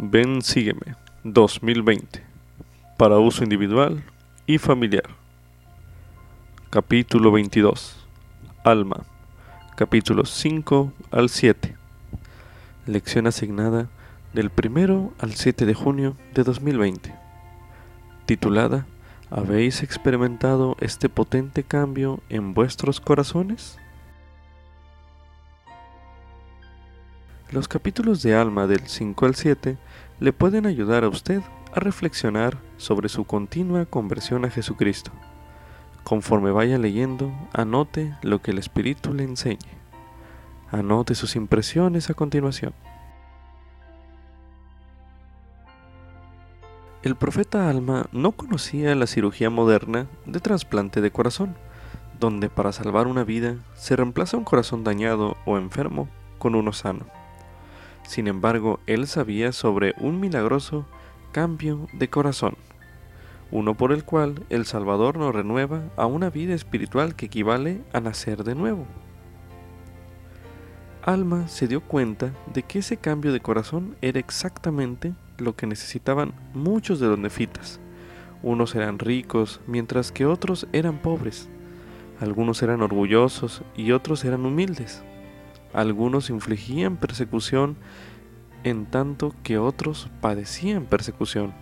Ven, sígueme 2020 para uso individual y familiar. Capítulo 22. Alma. Capítulos 5 al 7. Lección asignada del 1 al 7 de junio de 2020. Titulada ¿Habéis experimentado este potente cambio en vuestros corazones? Los capítulos de Alma del 5 al 7 le pueden ayudar a usted a reflexionar sobre su continua conversión a Jesucristo. Conforme vaya leyendo, anote lo que el Espíritu le enseñe. Anote sus impresiones a continuación. El profeta Alma no conocía la cirugía moderna de trasplante de corazón, donde para salvar una vida se reemplaza un corazón dañado o enfermo con uno sano. Sin embargo, él sabía sobre un milagroso cambio de corazón, uno por el cual el Salvador nos renueva a una vida espiritual que equivale a nacer de nuevo. Alma se dio cuenta de que ese cambio de corazón era exactamente lo que necesitaban muchos de los nefitas. Unos eran ricos, mientras que otros eran pobres. Algunos eran orgullosos y otros eran humildes. Algunos infligían persecución en tanto que otros padecían persecución.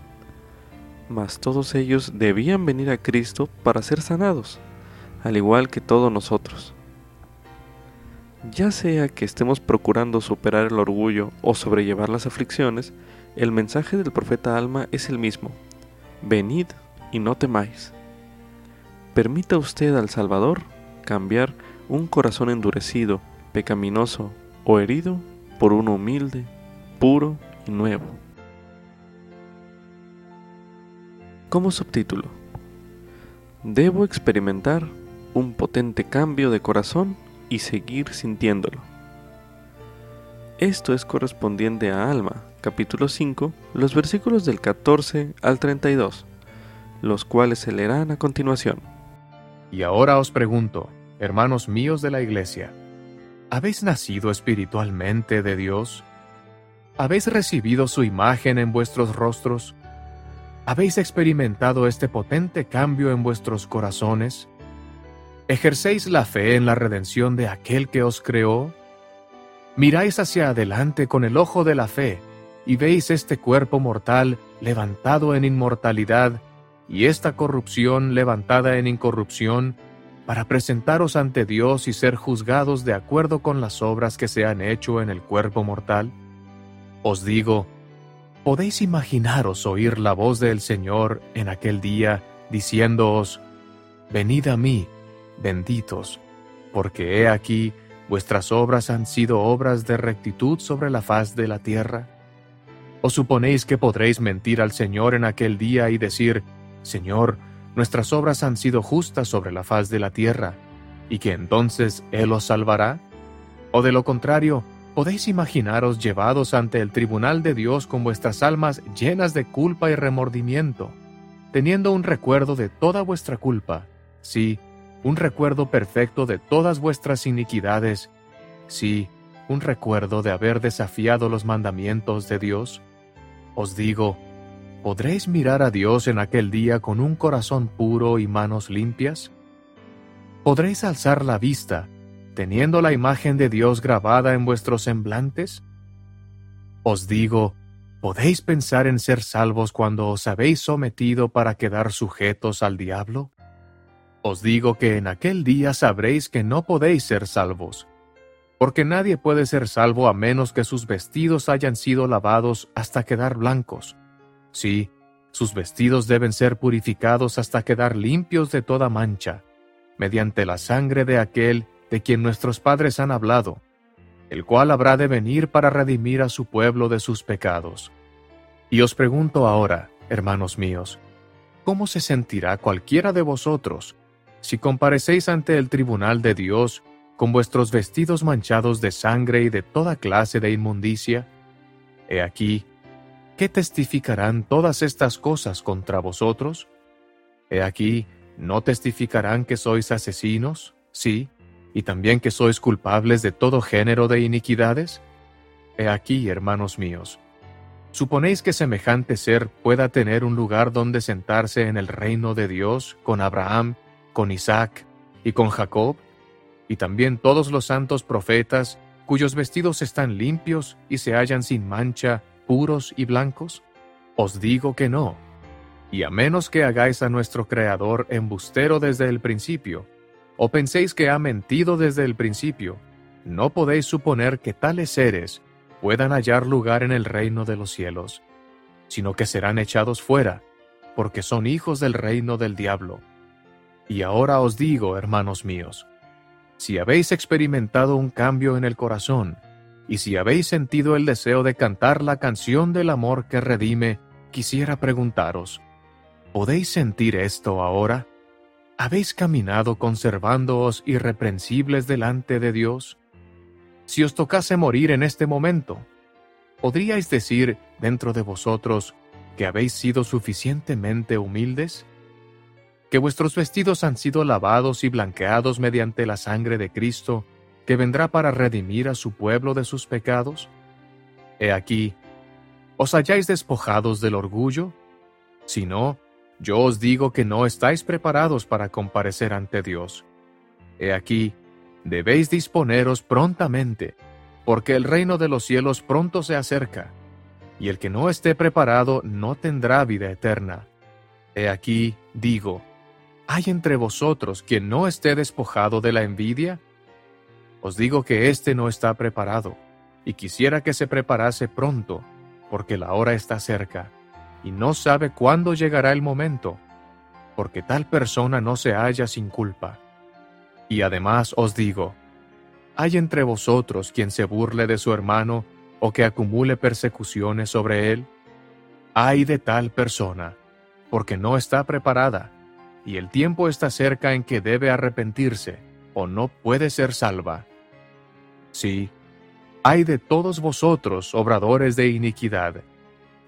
Mas todos ellos debían venir a Cristo para ser sanados, al igual que todos nosotros. Ya sea que estemos procurando superar el orgullo o sobrellevar las aflicciones, el mensaje del profeta Alma es el mismo. Venid y no temáis. Permita usted al Salvador cambiar un corazón endurecido pecaminoso o herido por uno humilde, puro y nuevo. Como subtítulo, debo experimentar un potente cambio de corazón y seguir sintiéndolo. Esto es correspondiente a Alma, capítulo 5, los versículos del 14 al 32, los cuales se leerán a continuación. Y ahora os pregunto, hermanos míos de la iglesia, ¿Habéis nacido espiritualmente de Dios? ¿Habéis recibido su imagen en vuestros rostros? ¿Habéis experimentado este potente cambio en vuestros corazones? ¿Ejercéis la fe en la redención de aquel que os creó? Miráis hacia adelante con el ojo de la fe y veis este cuerpo mortal levantado en inmortalidad y esta corrupción levantada en incorrupción para presentaros ante Dios y ser juzgados de acuerdo con las obras que se han hecho en el cuerpo mortal? Os digo, ¿podéis imaginaros oír la voz del Señor en aquel día diciéndoos, Venid a mí, benditos, porque he aquí vuestras obras han sido obras de rectitud sobre la faz de la tierra? ¿O suponéis que podréis mentir al Señor en aquel día y decir, Señor, nuestras obras han sido justas sobre la faz de la tierra, y que entonces Él os salvará? ¿O de lo contrario, podéis imaginaros llevados ante el tribunal de Dios con vuestras almas llenas de culpa y remordimiento, teniendo un recuerdo de toda vuestra culpa, sí, un recuerdo perfecto de todas vuestras iniquidades, sí, un recuerdo de haber desafiado los mandamientos de Dios? Os digo, ¿Podréis mirar a Dios en aquel día con un corazón puro y manos limpias? ¿Podréis alzar la vista, teniendo la imagen de Dios grabada en vuestros semblantes? Os digo, ¿podéis pensar en ser salvos cuando os habéis sometido para quedar sujetos al diablo? Os digo que en aquel día sabréis que no podéis ser salvos, porque nadie puede ser salvo a menos que sus vestidos hayan sido lavados hasta quedar blancos Sí, sus vestidos deben ser purificados hasta quedar limpios de toda mancha, mediante la sangre de aquel de quien nuestros padres han hablado, el cual habrá de venir para redimir a su pueblo de sus pecados. Y os pregunto ahora, hermanos míos, ¿cómo se sentirá cualquiera de vosotros si comparecéis ante el tribunal de Dios con vuestros vestidos manchados de sangre y de toda clase de inmundicia? He aquí, ¿qué testificarán todas estas cosas contra vosotros? He aquí, ¿no testificarán que sois asesinos? Sí, y también que sois culpables de todo género de iniquidades? He aquí, hermanos míos, ¿Suponéis que semejante ser pueda tener un lugar donde sentarse en el reino de Dios con Abraham, con Isaac y con Jacob? Y también todos los santos profetas cuyos vestidos están limpios y se hallan sin mancha, puros y blancos? Os digo que no. Y a menos que hagáis a nuestro Creador embustero desde el principio, o penséis que ha mentido desde el principio, no podéis suponer que tales seres puedan hallar lugar en el reino de los cielos, sino que serán echados fuera, porque son hijos del reino del diablo. Y ahora os digo, hermanos míos, si habéis experimentado un cambio en el corazón, y si habéis sentido el deseo de cantar la canción del amor que redime, quisiera preguntaros, ¿podéis sentir esto ahora? ¿Habéis caminado conservándoos irreprensibles delante de Dios? Si os tocase morir en este momento, ¿podríais decir dentro de vosotros que habéis sido suficientemente humildes? ¿Que vuestros vestidos han sido lavados y blanqueados mediante la sangre de Cristo, que vendrá para redimir a su pueblo de sus pecados? He aquí, ¿os halláis despojados del orgullo? Si no, yo os digo que no estáis preparados para comparecer ante Dios. He aquí, debéis disponeros prontamente, porque el reino de los cielos pronto se acerca, y el que no esté preparado no tendrá vida eterna. He aquí, digo, ¿hay entre vosotros quien no esté despojado de la envidia? Os digo que éste no está preparado, y quisiera que se preparase pronto, porque la hora está cerca, y no sabe cuándo llegará el momento, porque tal persona no se halla sin culpa. Y además os digo, ¿hay entre vosotros quien se burle de su hermano o que acumule persecuciones sobre él? Hay de tal persona, porque no está preparada, y el tiempo está cerca en que debe arrepentirse, o no puede ser salva. Sí, hay de todos vosotros, obradores de iniquidad.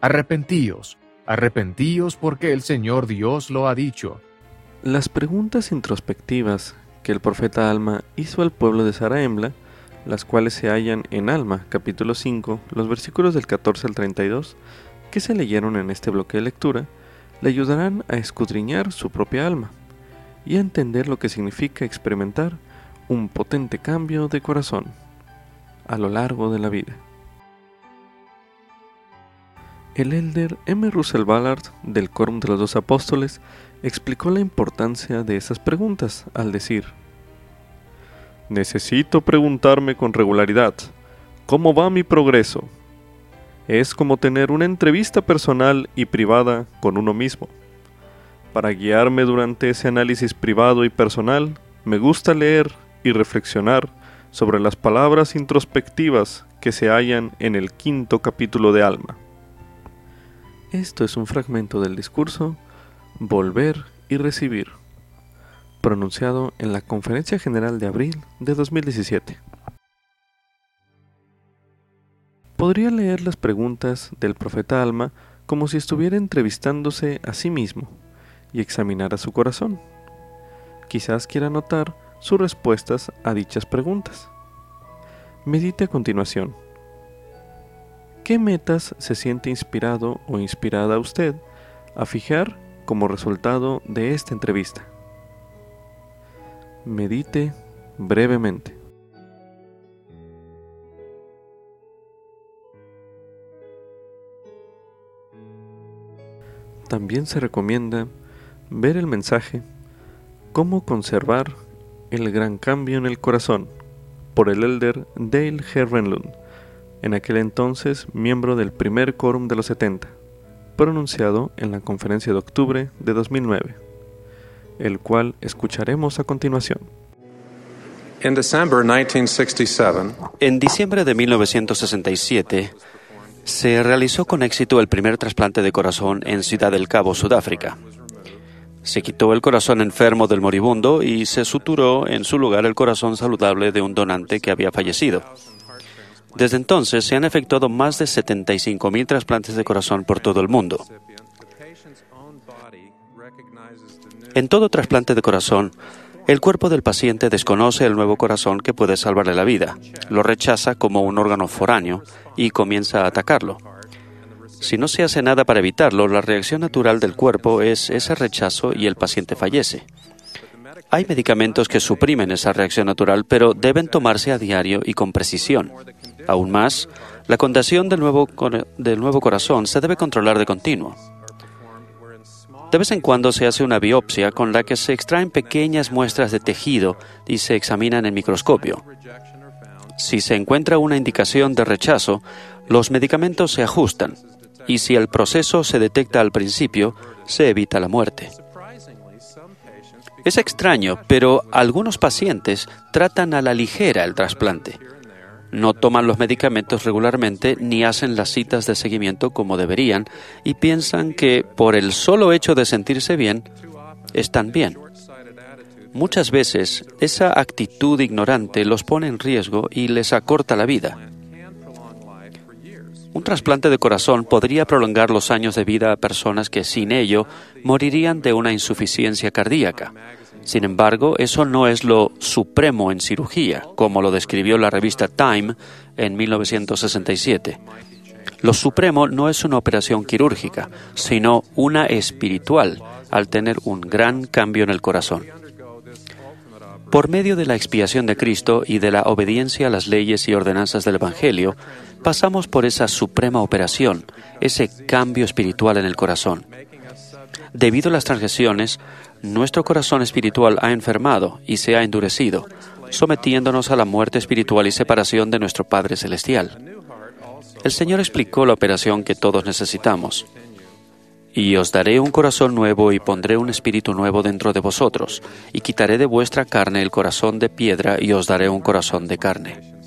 Arrepentíos, arrepentíos porque el Señor Dios lo ha dicho. Las preguntas introspectivas que el profeta Alma hizo al pueblo de Saraembla, las cuales se hallan en Alma, capítulo 5, los versículos del 14 al 32, que se leyeron en este bloque de lectura, le ayudarán a escudriñar su propia alma y a entender lo que significa experimentar un potente cambio de corazón a lo largo de la vida. El elder M. Russell Ballard del Quórum de los Dos Apóstoles explicó la importancia de esas preguntas al decir, Necesito preguntarme con regularidad, ¿cómo va mi progreso? Es como tener una entrevista personal y privada con uno mismo. Para guiarme durante ese análisis privado y personal, me gusta leer y reflexionar sobre las palabras introspectivas que se hallan en el quinto capítulo de Alma. Esto es un fragmento del discurso Volver y Recibir, pronunciado en la Conferencia General de abril de 2017. Podría leer las preguntas del profeta Alma como si estuviera entrevistándose a sí mismo y examinara su corazón. Quizás quiera notar sus respuestas a dichas preguntas. Medite a continuación. ¿Qué metas se siente inspirado o inspirada usted a fijar como resultado de esta entrevista. Medite brevemente. También se recomienda ver el mensaje Cómo conservar el gran cambio en el corazón por el elder Dale Herrenlund, en aquel entonces miembro del primer quórum de los 70 pronunciado en la conferencia de octubre de 2009, el cual escucharemos a continuación. En diciembre de 1967, se realizó con éxito el primer trasplante de corazón en Ciudad del Cabo, Sudáfrica. Se quitó el corazón enfermo del moribundo y se suturó en su lugar el corazón saludable de un donante que había fallecido. Desde entonces se han efectuado más de 75.000 trasplantes de corazón por todo el mundo. En todo trasplante de corazón, el cuerpo del paciente desconoce el nuevo corazón que puede salvarle la vida, lo rechaza como un órgano foráneo y comienza a atacarlo. Si no se hace nada para evitarlo, la reacción natural del cuerpo es ese rechazo y el paciente fallece. Hay medicamentos que suprimen esa reacción natural, pero deben tomarse a diario y con precisión. Aún más, la condición del nuevo, del nuevo corazón se debe controlar de continuo. De vez en cuando se hace una biopsia con la que se extraen pequeñas muestras de tejido y se examinan en microscopio. Si se encuentra una indicación de rechazo, los medicamentos se ajustan y si el proceso se detecta al principio, se evita la muerte. Es extraño, pero algunos pacientes tratan a la ligera el trasplante. No toman los medicamentos regularmente ni hacen las citas de seguimiento como deberían y piensan que por el solo hecho de sentirse bien, están bien. Muchas veces esa actitud ignorante los pone en riesgo y les acorta la vida. Un trasplante de corazón podría prolongar los años de vida a personas que sin ello morirían de una insuficiencia cardíaca. Sin embargo, eso no es lo supremo en cirugía, como lo describió la revista Time en 1967. Lo supremo no es una operación quirúrgica, sino una espiritual, al tener un gran cambio en el corazón. Por medio de la expiación de Cristo y de la obediencia a las leyes y ordenanzas del Evangelio, pasamos por esa suprema operación, ese cambio espiritual en el corazón. Debido a las transgresiones, nuestro corazón espiritual ha enfermado y se ha endurecido, sometiéndonos a la muerte espiritual y separación de nuestro Padre Celestial. El Señor explicó la operación que todos necesitamos. Y os daré un corazón nuevo y pondré un espíritu nuevo dentro de vosotros, y quitaré de vuestra carne el corazón de piedra y os daré un corazón de carne.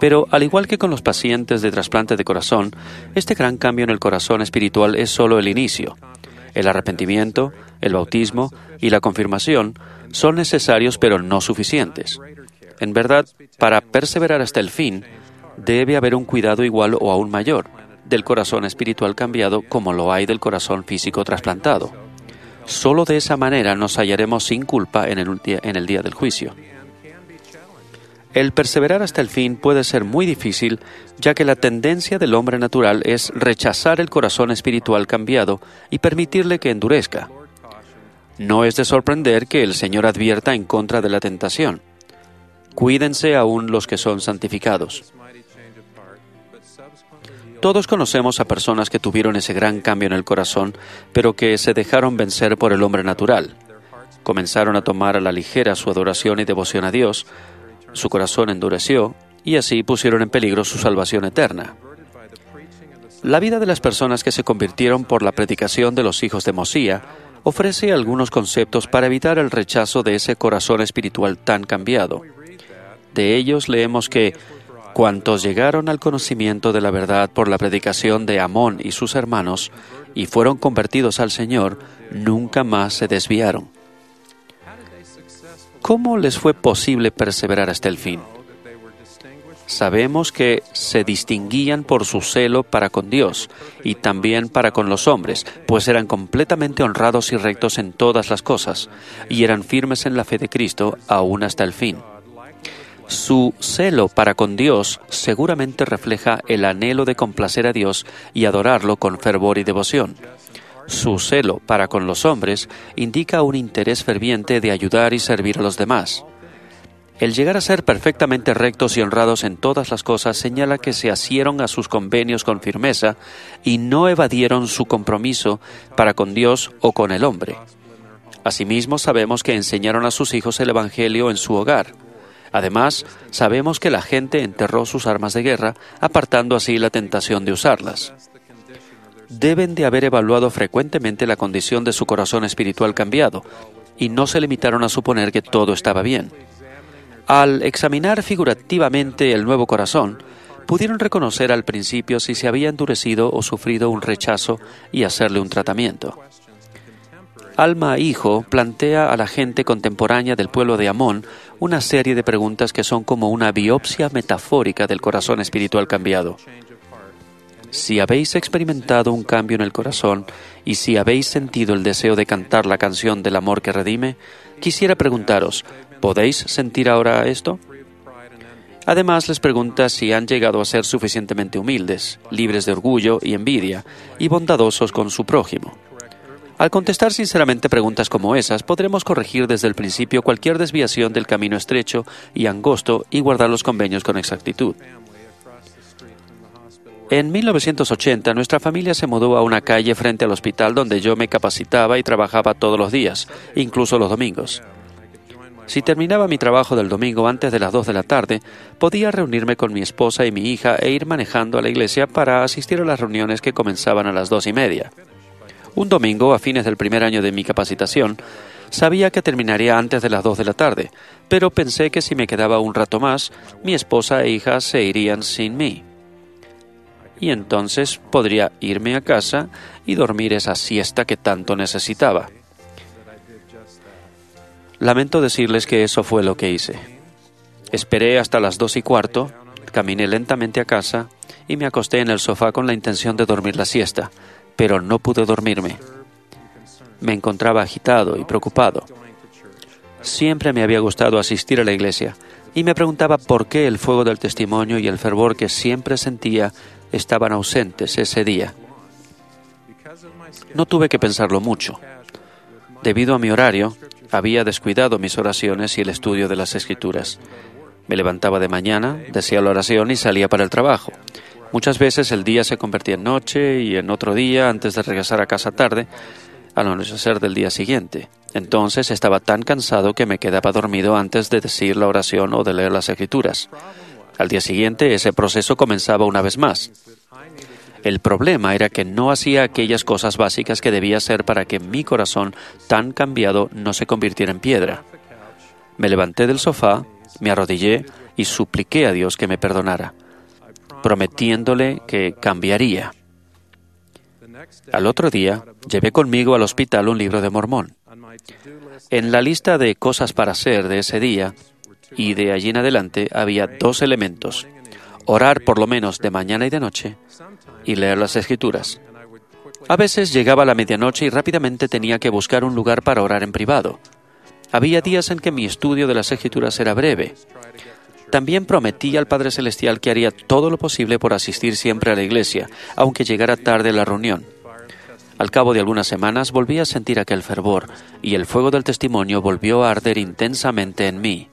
Pero al igual que con los pacientes de trasplante de corazón, este gran cambio en el corazón espiritual es solo el inicio. El arrepentimiento, el bautismo y la confirmación son necesarios pero no suficientes. En verdad, para perseverar hasta el fin, debe haber un cuidado igual o aún mayor del corazón espiritual cambiado como lo hay del corazón físico trasplantado. Solo de esa manera nos hallaremos sin culpa en el, día, del juicio. El perseverar hasta el fin puede ser muy difícil, ya que la tendencia del hombre natural es rechazar el corazón espiritual cambiado y permitirle que endurezca. No es de sorprender que el Señor advierta en contra de la tentación. Cuídense aún los que son santificados. Todos conocemos a personas que tuvieron ese gran cambio en el corazón, pero que se dejaron vencer por el hombre natural. Comenzaron a tomar a la ligera su adoración y devoción a Dios, su corazón endureció y así pusieron en peligro su salvación eterna. La vida de las personas que se convirtieron por la predicación de los hijos de Mosía ofrece algunos conceptos para evitar el rechazo de ese corazón espiritual tan cambiado. De ellos leemos que Cuantos llegaron al conocimiento de la verdad por la predicación de Amón y sus hermanos y fueron convertidos al Señor, nunca más se desviaron. ¿Cómo les fue posible perseverar hasta el fin? Sabemos que se distinguían por su celo para con Dios y también para con los hombres, pues eran completamente honrados y rectos en todas las cosas, y eran firmes en la fe de Cristo aún hasta el fin. Su celo para con Dios seguramente refleja el anhelo de complacer a Dios y adorarlo con fervor y devoción. Su celo para con los hombres indica un interés ferviente de ayudar y servir a los demás. El llegar a ser perfectamente rectos y honrados en todas las cosas señala que se asieron a sus convenios con firmeza y no evadieron su compromiso para con Dios o con el hombre. Asimismo, sabemos que enseñaron a sus hijos el Evangelio en su hogar. Además, sabemos que la gente enterró sus armas de guerra, apartando así la tentación de usarlas. Deben de haber evaluado frecuentemente la condición de su corazón espiritual cambiado, y no se limitaron a suponer que todo estaba bien. Al examinar figurativamente el nuevo corazón, pudieron reconocer al principio si se había endurecido o sufrido un rechazo y hacerle un tratamiento. Alma Hijo plantea a la gente contemporánea del pueblo de Amón una serie de preguntas que son como una biopsia metafórica del corazón espiritual cambiado. Si habéis experimentado un cambio en el corazón y si habéis sentido el deseo de cantar la canción del amor que redime, quisiera preguntaros, ¿podéis sentir ahora esto? Además, les pregunta si han llegado a ser suficientemente humildes, libres de orgullo y envidia, y bondadosos con su prójimo. Al contestar sinceramente preguntas como esas, podremos corregir desde el principio cualquier desviación del camino estrecho y angosto y guardar los convenios con exactitud. En 1980, nuestra familia se mudó a una calle frente al hospital donde yo me capacitaba y trabajaba todos los días, incluso los domingos. Si terminaba mi trabajo del domingo antes de las 2 de la tarde, podía reunirme con mi esposa y mi hija e ir manejando a la iglesia para asistir a las reuniones que comenzaban a las dos y media. Un domingo, a fines del primer año de mi capacitación, sabía que terminaría antes de las 2 de la tarde, pero pensé que si me quedaba un rato más, mi esposa e hija se irían sin mí y entonces podría irme a casa y dormir esa siesta que tanto necesitaba. Lamento decirles que eso fue lo que hice. Esperé hasta las dos y cuarto, caminé lentamente a casa y me acosté en el sofá con la intención de dormir la siesta, pero no pude dormirme. Me encontraba agitado y preocupado. Siempre me había gustado asistir a la iglesia y me preguntaba por qué el fuego del testimonio y el fervor que siempre sentía estaban ausentes ese día. No tuve que pensarlo mucho. Debido a mi horario, había descuidado mis oraciones y el estudio de las escrituras. Me levantaba de mañana, decía la oración y salía para el trabajo. Muchas veces el día se convertía en noche y en otro día, antes de regresar a casa tarde, al anochecer del día siguiente. Entonces estaba tan cansado que me quedaba dormido antes de decir la oración o de leer las escrituras. Al día siguiente ese proceso comenzaba una vez más. El problema era que no hacía aquellas cosas básicas que debía hacer para que mi corazón tan cambiado no se convirtiera en piedra. Me levanté del sofá, me arrodillé y supliqué a Dios que me perdonara, prometiéndole que cambiaría. Al otro día, llevé conmigo al hospital un libro de Mormón. En la lista de cosas para hacer de ese día y de allí en adelante había dos elementos, orar por lo menos de mañana y de noche y leer las escrituras. A veces llegaba la medianoche y rápidamente tenía que buscar un lugar para orar en privado. Había días en que mi estudio de las escrituras era breve. También prometí al Padre Celestial que haría todo lo posible por asistir siempre a la iglesia, aunque llegara tarde la reunión. Al cabo de algunas semanas volví a sentir aquel fervor, y el fuego del testimonio volvió a arder intensamente en mí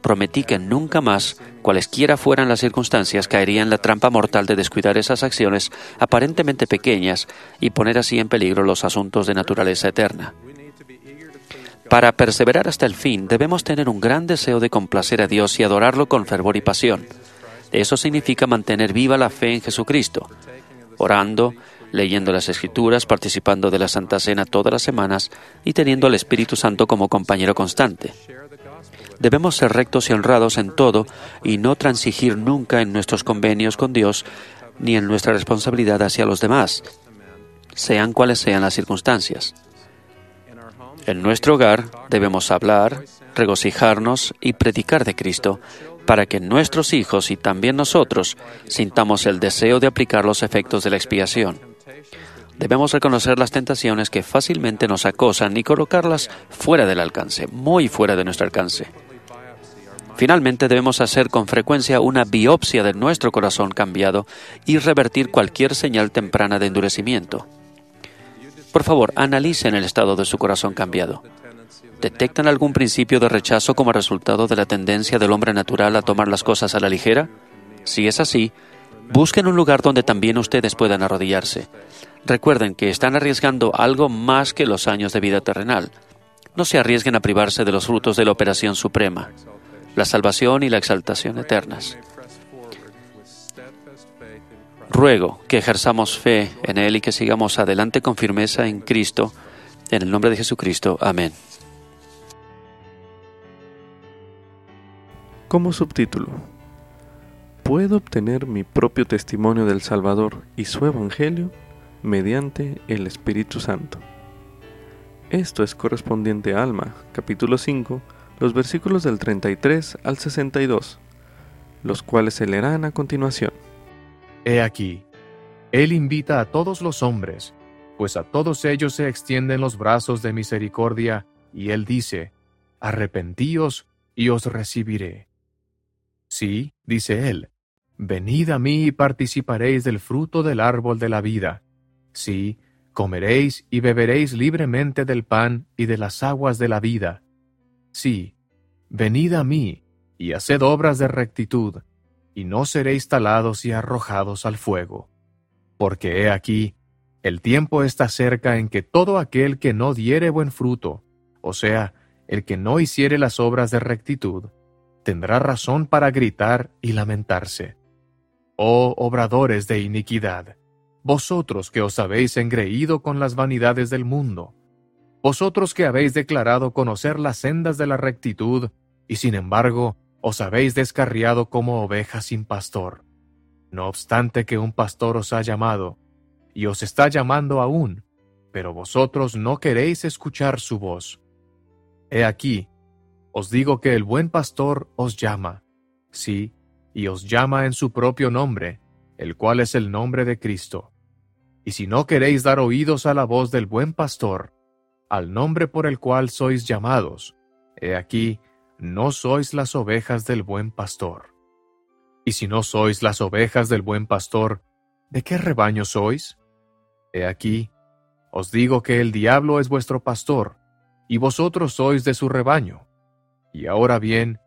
prometí que nunca más, cualesquiera fueran las circunstancias, caería en la trampa mortal de descuidar esas acciones aparentemente pequeñas y poner así en peligro los asuntos de naturaleza eterna. Para perseverar hasta el fin debemos tener un gran deseo de complacer a Dios y adorarlo con fervor y pasión. Eso significa mantener viva la fe en Jesucristo, orando, leyendo las Escrituras, participando de la Santa Cena todas las semanas y teniendo al Espíritu Santo como compañero constante. Debemos ser rectos y honrados en todo y no transigir nunca en nuestros convenios con Dios ni en nuestra responsabilidad hacia los demás, sean cuales sean las circunstancias. En nuestro hogar debemos hablar, regocijarnos y predicar de Cristo para que nuestros hijos y también nosotros sintamos el deseo de aplicar los efectos de la expiación. Debemos reconocer las tentaciones que fácilmente nos acosan y colocarlas fuera del alcance, muy fuera de nuestro alcance. Finalmente debemos hacer con frecuencia una biopsia de nuestro corazón cambiado y revertir cualquier señal temprana de endurecimiento. Por favor, analicen el estado de su corazón cambiado. ¿Detectan algún principio de rechazo como resultado de la tendencia del hombre natural a tomar las cosas a la ligera? Si es así, busquen un lugar donde también ustedes puedan arrodillarse. Recuerden que están arriesgando algo más que los años de vida terrenal. No se arriesguen a privarse de los frutos de la operación suprema la salvación y la exaltación eternas. Ruego que ejerzamos fe en Él y que sigamos adelante con firmeza en Cristo. En el nombre de Jesucristo. Amén. Como subtítulo, ¿puedo obtener mi propio testimonio del Salvador y su Evangelio mediante el Espíritu Santo? Esto es correspondiente a Alma, capítulo 5, los versículos del 33 al 62, los cuales se leerán a continuación. He aquí, Él invita a todos los hombres, pues a todos ellos se extienden los brazos de misericordia, y Él dice, Arrepentíos y os recibiré. Sí, dice él, venid a mí y participaréis del fruto del árbol de la vida. Sí, comeréis y beberéis libremente del pan y de las aguas de la vida. Sí, venid a mí y haced obras de rectitud, y no seréis talados y arrojados al fuego. Porque he aquí, el tiempo está cerca en que todo aquel que no diere buen fruto, o sea, el que no hiciere las obras de rectitud, tendrá razón para gritar y lamentarse. Oh obradores de iniquidad, vosotros que os habéis engreído con las vanidades del mundo, vosotros que habéis declarado conocer las sendas de la rectitud, y sin embargo os habéis descarriado como ovejas sin pastor. No obstante que un pastor os ha llamado, y os está llamando aún, pero vosotros no queréis escuchar su voz. He aquí, os digo que el buen pastor os llama, sí, y os llama en su propio nombre, el cual es el nombre de Cristo. Y si no queréis dar oídos a la voz del buen pastor, al nombre por el cual sois llamados, he aquí, no sois las ovejas del buen pastor. Y si no sois las ovejas del buen pastor, ¿de qué rebaño sois? He aquí, os digo que el diablo es vuestro pastor, y vosotros sois de su rebaño. Y ahora bien,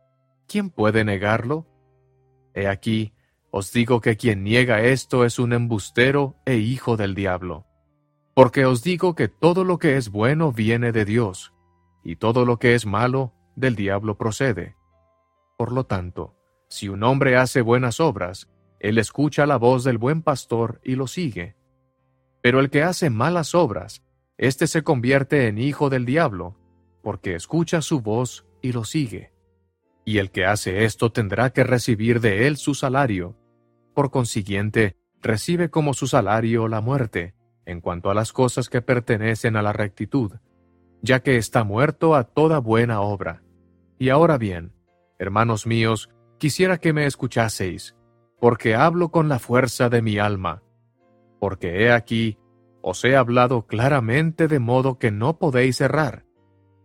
¿quién puede negarlo? He aquí, os digo que quien niega esto es un embustero e hijo del diablo. Porque os digo que todo lo que es bueno viene de Dios, y todo lo que es malo del diablo procede. Por lo tanto, si un hombre hace buenas obras, él escucha la voz del buen pastor y lo sigue. Pero el que hace malas obras, éste se convierte en hijo del diablo, porque escucha su voz y lo sigue. Y el que hace esto tendrá que recibir de él su salario. Por consiguiente, recibe como su salario la muerte, en cuanto a las cosas que pertenecen a la rectitud, ya que está muerto a toda buena obra. Y ahora bien, hermanos míos, quisiera que me escuchaseis, porque hablo con la fuerza de mi alma. Porque he aquí, os he hablado claramente de modo que no podéis errar.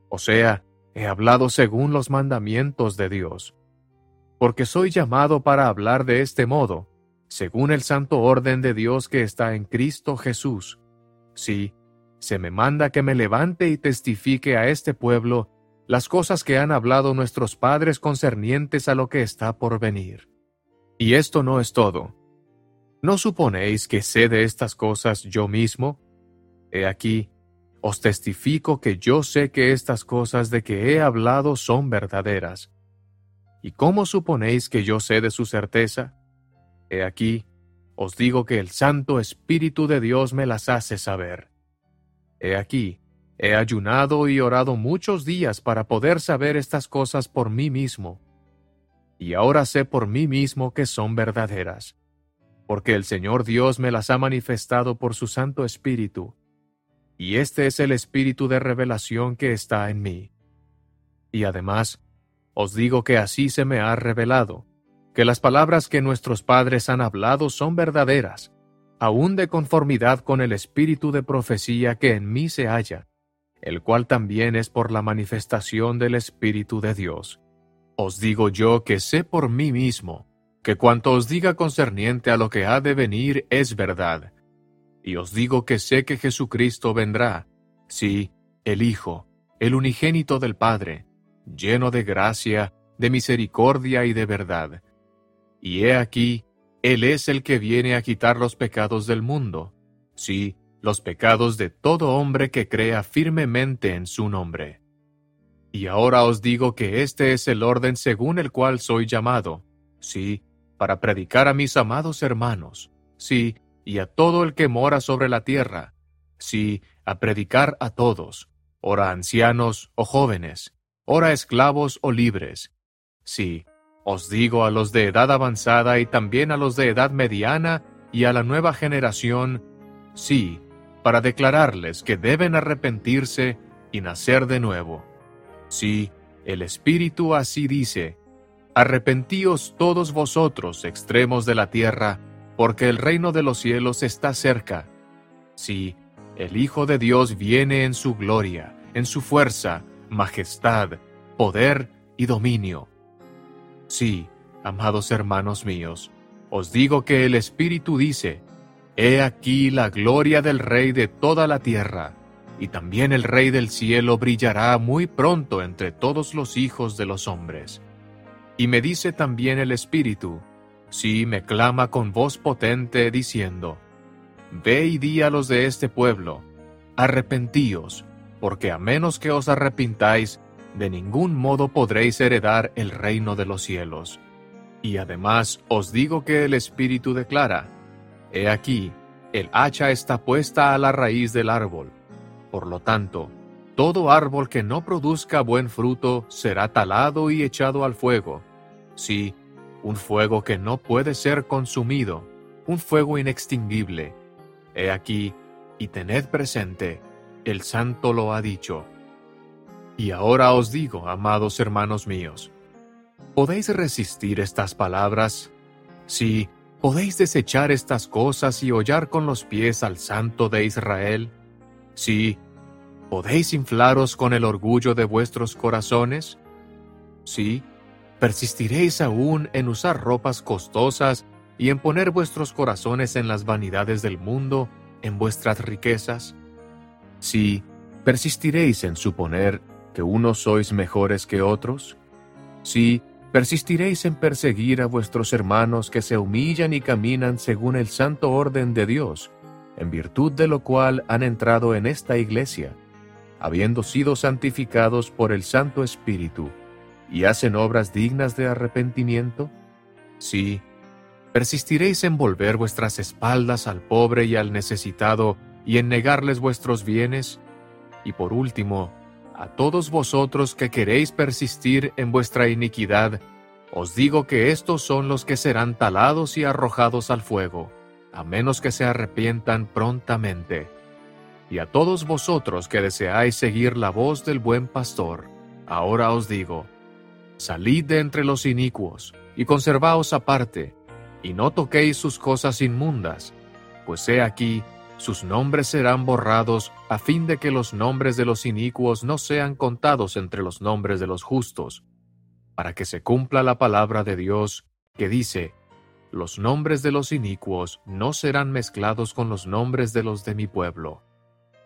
O sea, he hablado según los mandamientos de Dios. Porque soy llamado para hablar de este modo, según el santo orden de Dios que está en Cristo Jesús. Sí, se me manda que me levante y testifique a este pueblo las cosas que han hablado nuestros padres concernientes a lo que está por venir. Y esto no es todo. ¿No suponéis que sé de estas cosas yo mismo? He aquí, os testifico que yo sé que estas cosas de que he hablado son verdaderas. ¿Y cómo suponéis que yo sé de su certeza? He aquí, os digo que el Santo Espíritu de Dios me las hace saber. He aquí, he ayunado y orado muchos días para poder saber estas cosas por mí mismo. Y ahora sé por mí mismo que son verdaderas, porque el Señor Dios me las ha manifestado por su Santo Espíritu, y este es el Espíritu de revelación que está en mí. Y además, os digo que así se me ha revelado, que las palabras que nuestros padres han hablado son verdaderas, aún de conformidad con el espíritu de profecía que en mí se halla, el cual también es por la manifestación del Espíritu de Dios. Os digo yo que sé por mí mismo, que cuanto os diga concerniente a lo que ha de venir es verdad. Y os digo que sé que Jesucristo vendrá, sí, el Hijo, el unigénito del Padre, lleno de gracia, de misericordia y de verdad. Y he aquí, él es el que viene a quitar los pecados del mundo, sí, los pecados de todo hombre que crea firmemente en su nombre. Y ahora os digo que este es el orden según el cual soy llamado, sí, para predicar a mis amados hermanos, sí, y a todo el que mora sobre la tierra, sí, a predicar a todos, ora ancianos o jóvenes, ora esclavos o libres, sí, os digo a los de edad avanzada y también a los de edad mediana y a la nueva generación, sí, para declararles que deben arrepentirse y nacer de nuevo. Sí, el Espíritu así dice, arrepentíos todos vosotros, extremos de la tierra, porque el reino de los cielos está cerca. Sí, el Hijo de Dios viene en su gloria, en su fuerza, majestad, poder y dominio. Sí, amados hermanos míos, os digo que el Espíritu dice, He aquí la gloria del Rey de toda la tierra, y también el Rey del cielo brillará muy pronto entre todos los hijos de los hombres. Y me dice también el Espíritu, sí me clama con voz potente diciendo, Ve y di a los de este pueblo, arrepentíos, porque a menos que os arrepintáis, de ningún modo podréis heredar el reino de los cielos. Y además os digo que el Espíritu declara, He aquí, el hacha está puesta a la raíz del árbol. Por lo tanto, todo árbol que no produzca buen fruto será talado y echado al fuego. Sí, un fuego que no puede ser consumido, un fuego inextinguible. He aquí, y tened presente, el santo lo ha dicho. Y ahora os digo, amados hermanos míos, ¿podéis resistir estas palabras? Sí, ¿podéis desechar estas cosas y hollar con los pies al santo de Israel? Sí, ¿podéis inflaros con el orgullo de vuestros corazones? Sí, ¿persistiréis aún en usar ropas costosas y en poner vuestros corazones en las vanidades del mundo, en vuestras riquezas? Sí, ¿persistiréis en suponer que unos sois mejores que otros? Sí, ¿persistiréis en perseguir a vuestros hermanos que se humillan y caminan según el santo orden de Dios, en virtud de lo cual han entrado en esta iglesia, habiendo sido santificados por el Santo Espíritu, y hacen obras dignas de arrepentimiento? Sí, ¿persistiréis en volver vuestras espaldas al pobre y al necesitado, y en negarles vuestros bienes? Y por último, a todos vosotros que queréis persistir en vuestra iniquidad, os digo que estos son los que serán talados y arrojados al fuego, a menos que se arrepientan prontamente. Y a todos vosotros que deseáis seguir la voz del buen pastor, ahora os digo, salid de entre los inicuos, y conservaos aparte, y no toquéis sus cosas inmundas, pues he aquí, sus nombres serán borrados a fin de que los nombres de los inicuos no sean contados entre los nombres de los justos, para que se cumpla la palabra de Dios que dice, los nombres de los inicuos no serán mezclados con los nombres de los de mi pueblo,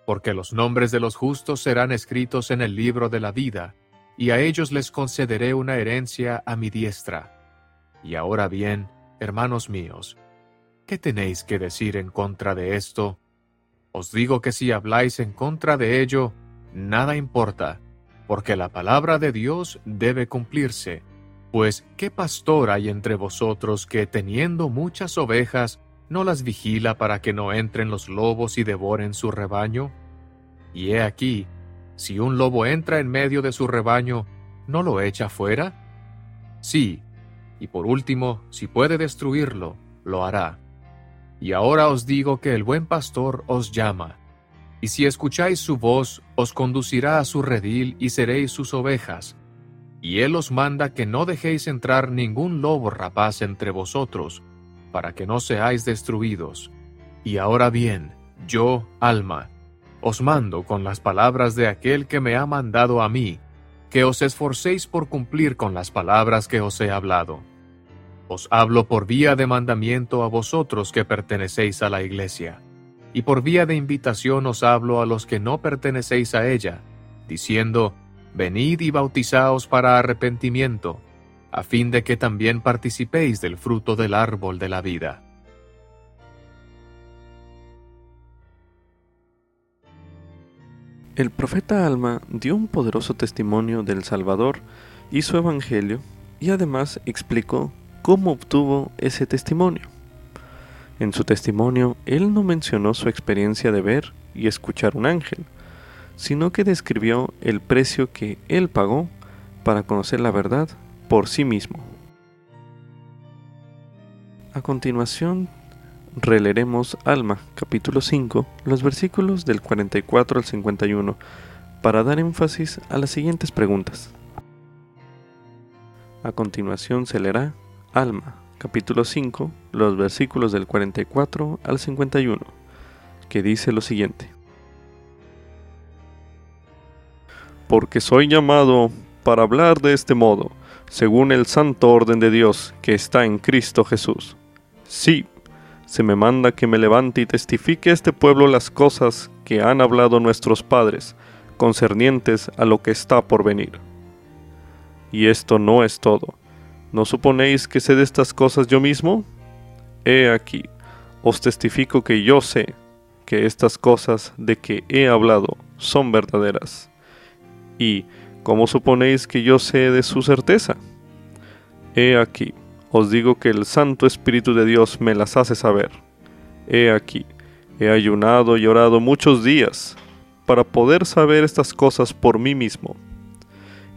porque los nombres de los justos serán escritos en el libro de la vida, y a ellos les concederé una herencia a mi diestra. Y ahora bien, hermanos míos, ¿qué tenéis que decir en contra de esto? Os digo que si habláis en contra de ello, nada importa, porque la palabra de Dios debe cumplirse. Pues, ¿qué pastor hay entre vosotros que, teniendo muchas ovejas, no las vigila para que no entren los lobos y devoren su rebaño? Y he aquí, si un lobo entra en medio de su rebaño, ¿no lo echa fuera? Sí, y por último, si puede destruirlo, lo hará. Y ahora os digo que el buen pastor os llama, y si escucháis su voz, os conducirá a su redil y seréis sus ovejas. Y él os manda que no dejéis entrar ningún lobo rapaz entre vosotros, para que no seáis destruidos. Y ahora bien, yo, alma, os mando con las palabras de aquel que me ha mandado a mí, que os esforcéis por cumplir con las palabras que os he hablado os hablo por vía de mandamiento a vosotros que pertenecéis a la iglesia, y por vía de invitación os hablo a los que no pertenecéis a ella, diciendo, Venid y bautizaos para arrepentimiento, a fin de que también participéis del fruto del árbol de la vida. El profeta Alma dio un poderoso testimonio del Salvador y su Evangelio, y además explicó cómo obtuvo ese testimonio. En su testimonio, él no mencionó su experiencia de ver y escuchar un ángel, sino que describió el precio que él pagó para conocer la verdad por sí mismo. A continuación, releeremos Alma, capítulo 5, los versículos del 44 al 51, para dar énfasis a las siguientes preguntas. A continuación se leerá Alma, capítulo 5, los versículos del 44 al 51, que dice lo siguiente. Porque soy llamado para hablar de este modo, según el santo orden de Dios que está en Cristo Jesús. Sí, se me manda que me levante y testifique a este pueblo las cosas que han hablado nuestros padres, concernientes a lo que está por venir. Y esto no es todo. ¿No suponéis que sé de estas cosas yo mismo? He aquí, os testifico que yo sé que estas cosas de que he hablado son verdaderas. Y, ¿cómo suponéis que yo sé de su certeza? He aquí, os digo que el Santo Espíritu de Dios me las hace saber. He aquí, he ayunado y orado muchos días para poder saber estas cosas por mí mismo.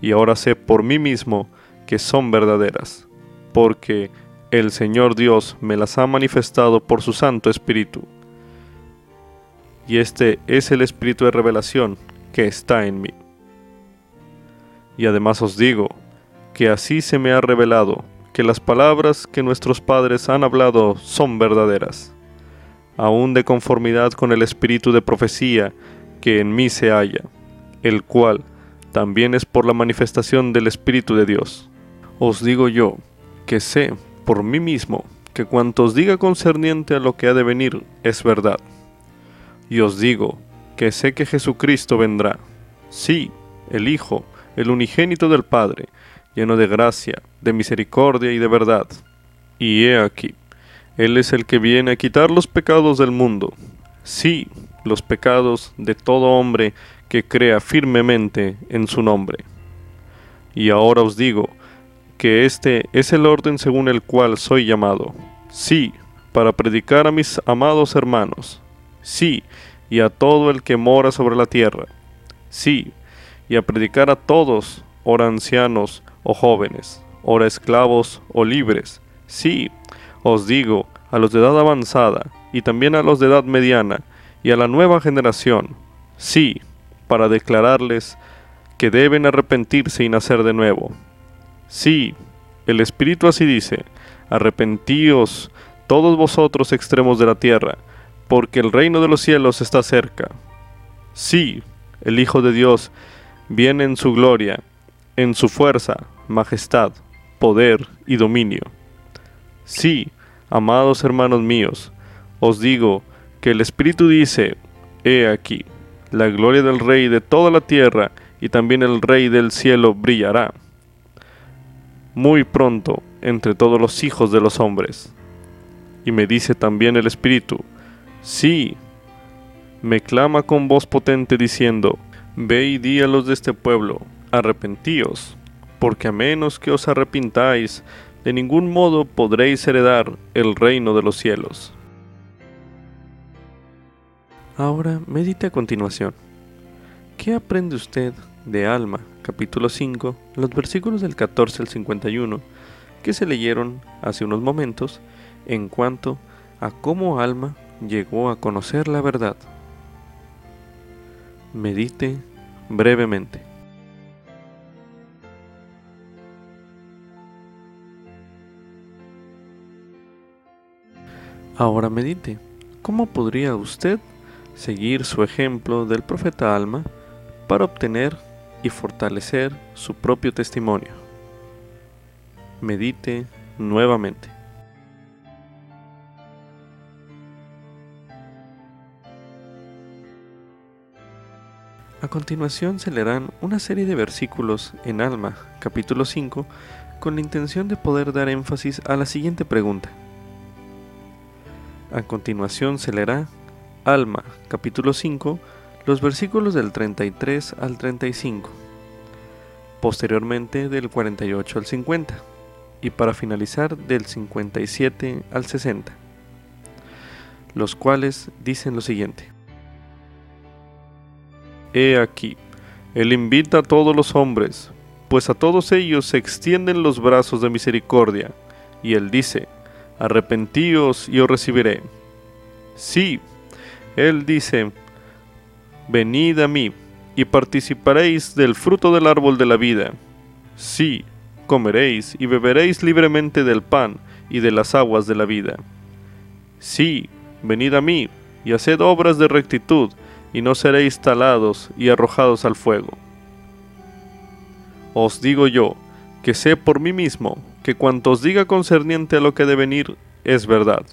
Y ahora sé por mí mismo que son verdaderas, porque el Señor Dios me las ha manifestado por su Santo Espíritu. Y este es el Espíritu de revelación que está en mí. Y además os digo que así se me ha revelado que las palabras que nuestros padres han hablado son verdaderas, aún de conformidad con el espíritu de profecía que en mí se halla, el cual también es por la manifestación del Espíritu de Dios. Os digo yo, que sé por mí mismo que cuanto os diga concerniente a lo que ha de venir es verdad. Y os digo que sé que Jesucristo vendrá, sí, el Hijo, el unigénito del Padre, lleno de gracia, de misericordia y de verdad. Y he aquí, Él es el que viene a quitar los pecados del mundo, sí, los pecados de todo hombre que crea firmemente en su nombre. Y ahora os digo que este es el orden según el cual soy llamado, sí, para predicar a mis amados hermanos, sí, y a todo el que mora sobre la tierra, sí, y a predicar a todos, ora ancianos o jóvenes, ora esclavos o libres, sí, os digo, a los de edad avanzada, y también a los de edad mediana, y a la nueva generación, sí, para declararles que deben arrepentirse y nacer de nuevo. Sí, el Espíritu así dice, arrepentíos todos vosotros extremos de la tierra, porque el reino de los cielos está cerca. Sí, el Hijo de Dios viene en su gloria, en su fuerza, majestad, poder y dominio. Sí, amados hermanos míos, os digo que el Espíritu dice, He aquí, la gloria del Rey de toda la tierra y también el Rey del cielo brillará muy pronto entre todos los hijos de los hombres. Y me dice también el Espíritu, sí, me clama con voz potente diciendo, Ve y di a los de este pueblo, arrepentíos, porque a menos que os arrepintáis, de ningún modo podréis heredar el reino de los cielos. Ahora medite a continuación. ¿Qué aprende usted de Alma, capítulo 5, los versículos del 14 al 51, que se leyeron hace unos momentos en cuanto a cómo Alma llegó a conocer la verdad? Medite brevemente. Ahora medite, ¿cómo podría usted seguir su ejemplo del profeta Alma para obtener y fortalecer su propio testimonio? Medite nuevamente. A continuación se leerán una serie de versículos en Alma, capítulo 5, con la intención de poder dar énfasis a la siguiente pregunta. A continuación se leerá Alma, capítulo 5, los versículos del 33 al 35, posteriormente del 48 al 50 y para finalizar del 57 al 60, los cuales dicen lo siguiente. He aquí, Él invita a todos los hombres, pues a todos ellos se extienden los brazos de misericordia, y Él dice, arrepentíos y os recibiré. Sí, Él dice, venid a mí, y participaréis del fruto del árbol de la vida. Sí, comeréis y beberéis libremente del pan y de las aguas de la vida. Sí, venid a mí, y haced obras de rectitud, y no seréis talados y arrojados al fuego. Os digo yo, que sé por mí mismo que cuanto os diga concerniente a lo que de venir es verdad.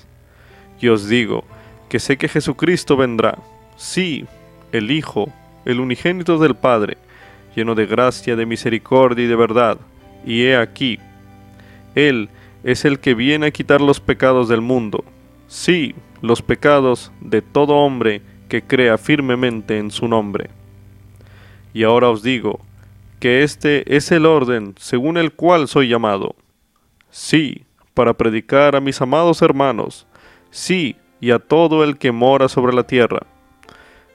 Y os digo que sé que Jesucristo vendrá, sí, el Hijo, el unigénito del Padre, lleno de gracia, de misericordia y de verdad. Y he aquí, Él es el que viene a quitar los pecados del mundo, sí, los pecados de todo hombre que crea firmemente en su nombre. Y ahora os digo que este es el orden según el cual soy llamado. Sí, para predicar a mis amados hermanos, sí, y a todo el que mora sobre la tierra.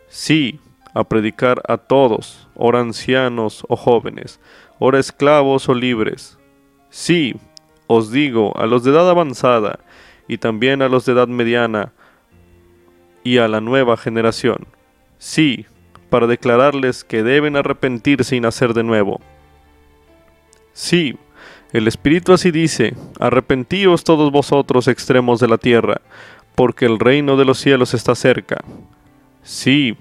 Sí, a predicar a todos, ora ancianos o jóvenes, ora esclavos o libres. Sí, os digo, a los de edad avanzada, y también a los de edad mediana, y a la nueva generación. Sí, para declararles que deben arrepentirse y nacer de nuevo. Sí, el Espíritu así dice, arrepentíos todos vosotros extremos de la tierra, porque el reino de los cielos está cerca. Sí,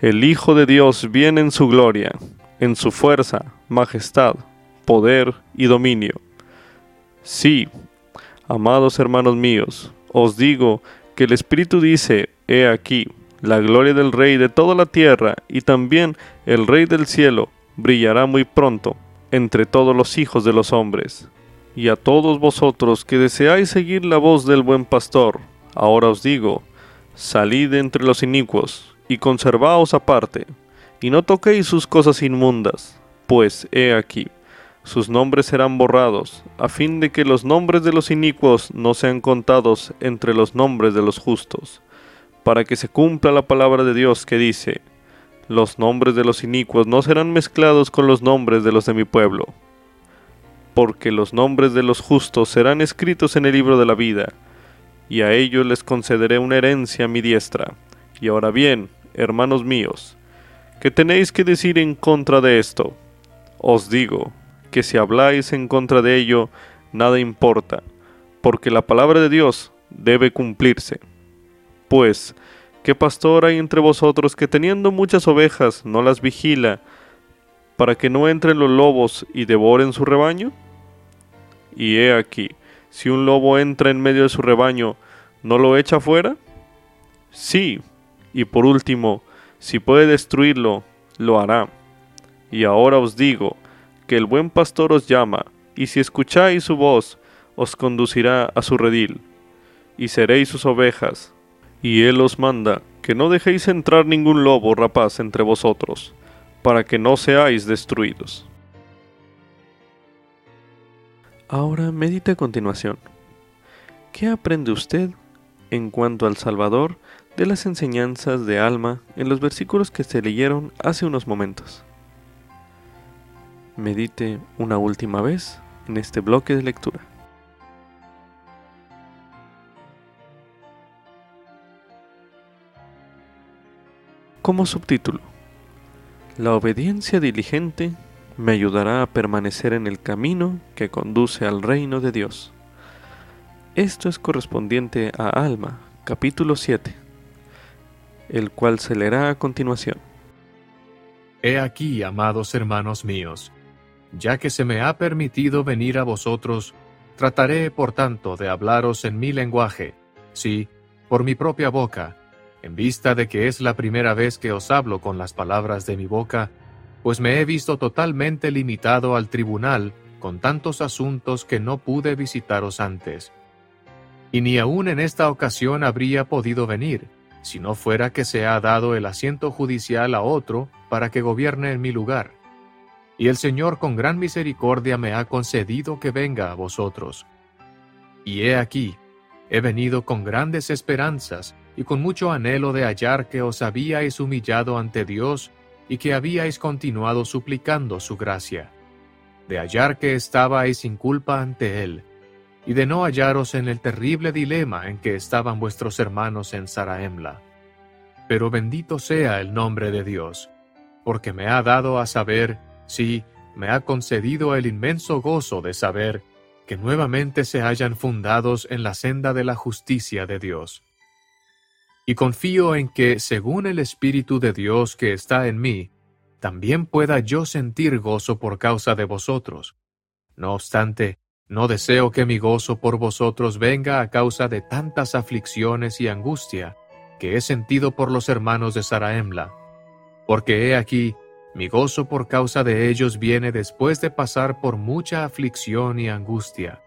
el Hijo de Dios viene en su gloria, en su fuerza, majestad, poder y dominio. Sí, amados hermanos míos, os digo que el Espíritu dice, he aquí, la gloria del Rey de toda la tierra y también el Rey del cielo brillará muy pronto entre todos los hijos de los hombres. Y a todos vosotros que deseáis seguir la voz del buen pastor, ahora os digo, salid entre los inicuos y conservaos aparte, y no toquéis sus cosas inmundas, pues he aquí, sus nombres serán borrados, a fin de que los nombres de los inicuos no sean contados entre los nombres de los justos, para que se cumpla la palabra de Dios que dice, los nombres de los inicuos no serán mezclados con los nombres de los de mi pueblo, porque los nombres de los justos serán escritos en el libro de la vida, y a ellos les concederé una herencia a mi diestra. Y ahora bien, hermanos míos, ¿qué tenéis que decir en contra de esto? Os digo, que si habláis en contra de ello, nada importa, porque la palabra de Dios debe cumplirse. Pues, ¿qué pastor hay entre vosotros que teniendo muchas ovejas no las vigila, para que no entren los lobos y devoren su rebaño? Y he aquí, si un lobo entra en medio de su rebaño, ¿no lo echa fuera? Sí, y por último, si puede destruirlo, lo hará. Y ahora os digo, que el buen pastor os llama, y si escucháis su voz, os conducirá a su redil, y seréis sus ovejas. Y él os manda que no dejéis entrar ningún lobo rapaz entre vosotros, para que no seáis destruidos. Ahora medite a continuación. ¿Qué aprende usted en cuanto al Salvador de las enseñanzas de Alma en los versículos que se leyeron hace unos momentos? medite una última vez en este bloque de lectura. Como subtítulo, La obediencia diligente me ayudará a permanecer en el camino que conduce al reino de Dios. Esto es correspondiente a Alma, capítulo 7, el cual se leerá a continuación. He aquí, amados hermanos míos, ya que se me ha permitido venir a vosotros, trataré, por tanto, de hablaros en mi lenguaje, sí, por mi propia boca, en vista de que es la primera vez que os hablo con las palabras de mi boca, pues me he visto totalmente limitado al tribunal con tantos asuntos que no pude visitaros antes. Y ni aun en esta ocasión habría podido venir, si no fuera que se ha dado el asiento judicial a otro para que gobierne en mi lugar y el Señor con gran misericordia me ha concedido que venga a vosotros. Y he aquí, he venido con grandes esperanzas y con mucho anhelo de hallar que os habíais humillado ante Dios y que habíais continuado suplicando su gracia, de hallar que estabais sin culpa ante Él, y de no hallaros en el terrible dilema en que estaban vuestros hermanos en Saraemla. Pero bendito sea el nombre de Dios, porque me ha dado a saber Sí, me ha concedido el inmenso gozo de saber que nuevamente se hallan fundados en la senda de la justicia de Dios. Y confío en que, según el Espíritu de Dios que está en mí, también pueda yo sentir gozo por causa de vosotros, No obstante, no deseo que mi gozo por vosotros venga a causa de tantas aflicciones y angustia que he sentido por los hermanos de Saraemla, porque he aquí, mi gozo por causa de ellos viene después de pasar por mucha aflicción y angustia.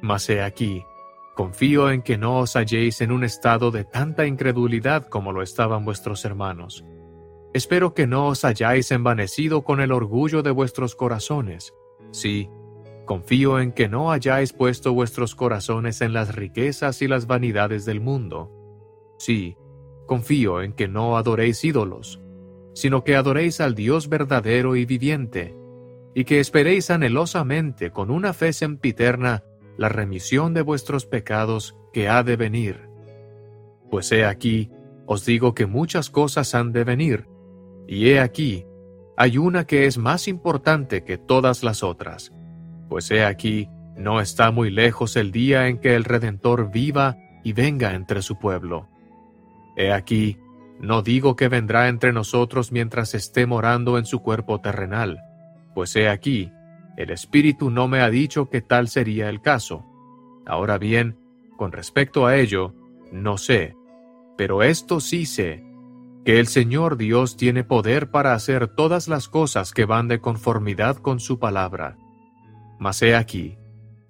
Mas he aquí, confío en que no os halléis en un estado de tanta incredulidad como lo estaban vuestros hermanos. Espero que no os hayáis envanecido con el orgullo de vuestros corazones. Sí, confío en que no hayáis puesto vuestros corazones en las riquezas y las vanidades del mundo. Sí, confío en que no adoréis ídolos, sino que adoréis al Dios verdadero y viviente, y que esperéis anhelosamente con una fe sempiterna la remisión de vuestros pecados que ha de venir. Pues he aquí, os digo que muchas cosas han de venir, y he aquí, hay una que es más importante que todas las otras, pues he aquí, no está muy lejos el día en que el Redentor viva y venga entre su pueblo. He aquí, no digo que vendrá entre nosotros mientras esté morando en su cuerpo terrenal, pues he aquí, el Espíritu no me ha dicho que tal sería el caso. Ahora bien, con respecto a ello, no sé, pero esto sí sé, que el Señor Dios tiene poder para hacer todas las cosas que van de conformidad con su palabra. Mas he aquí,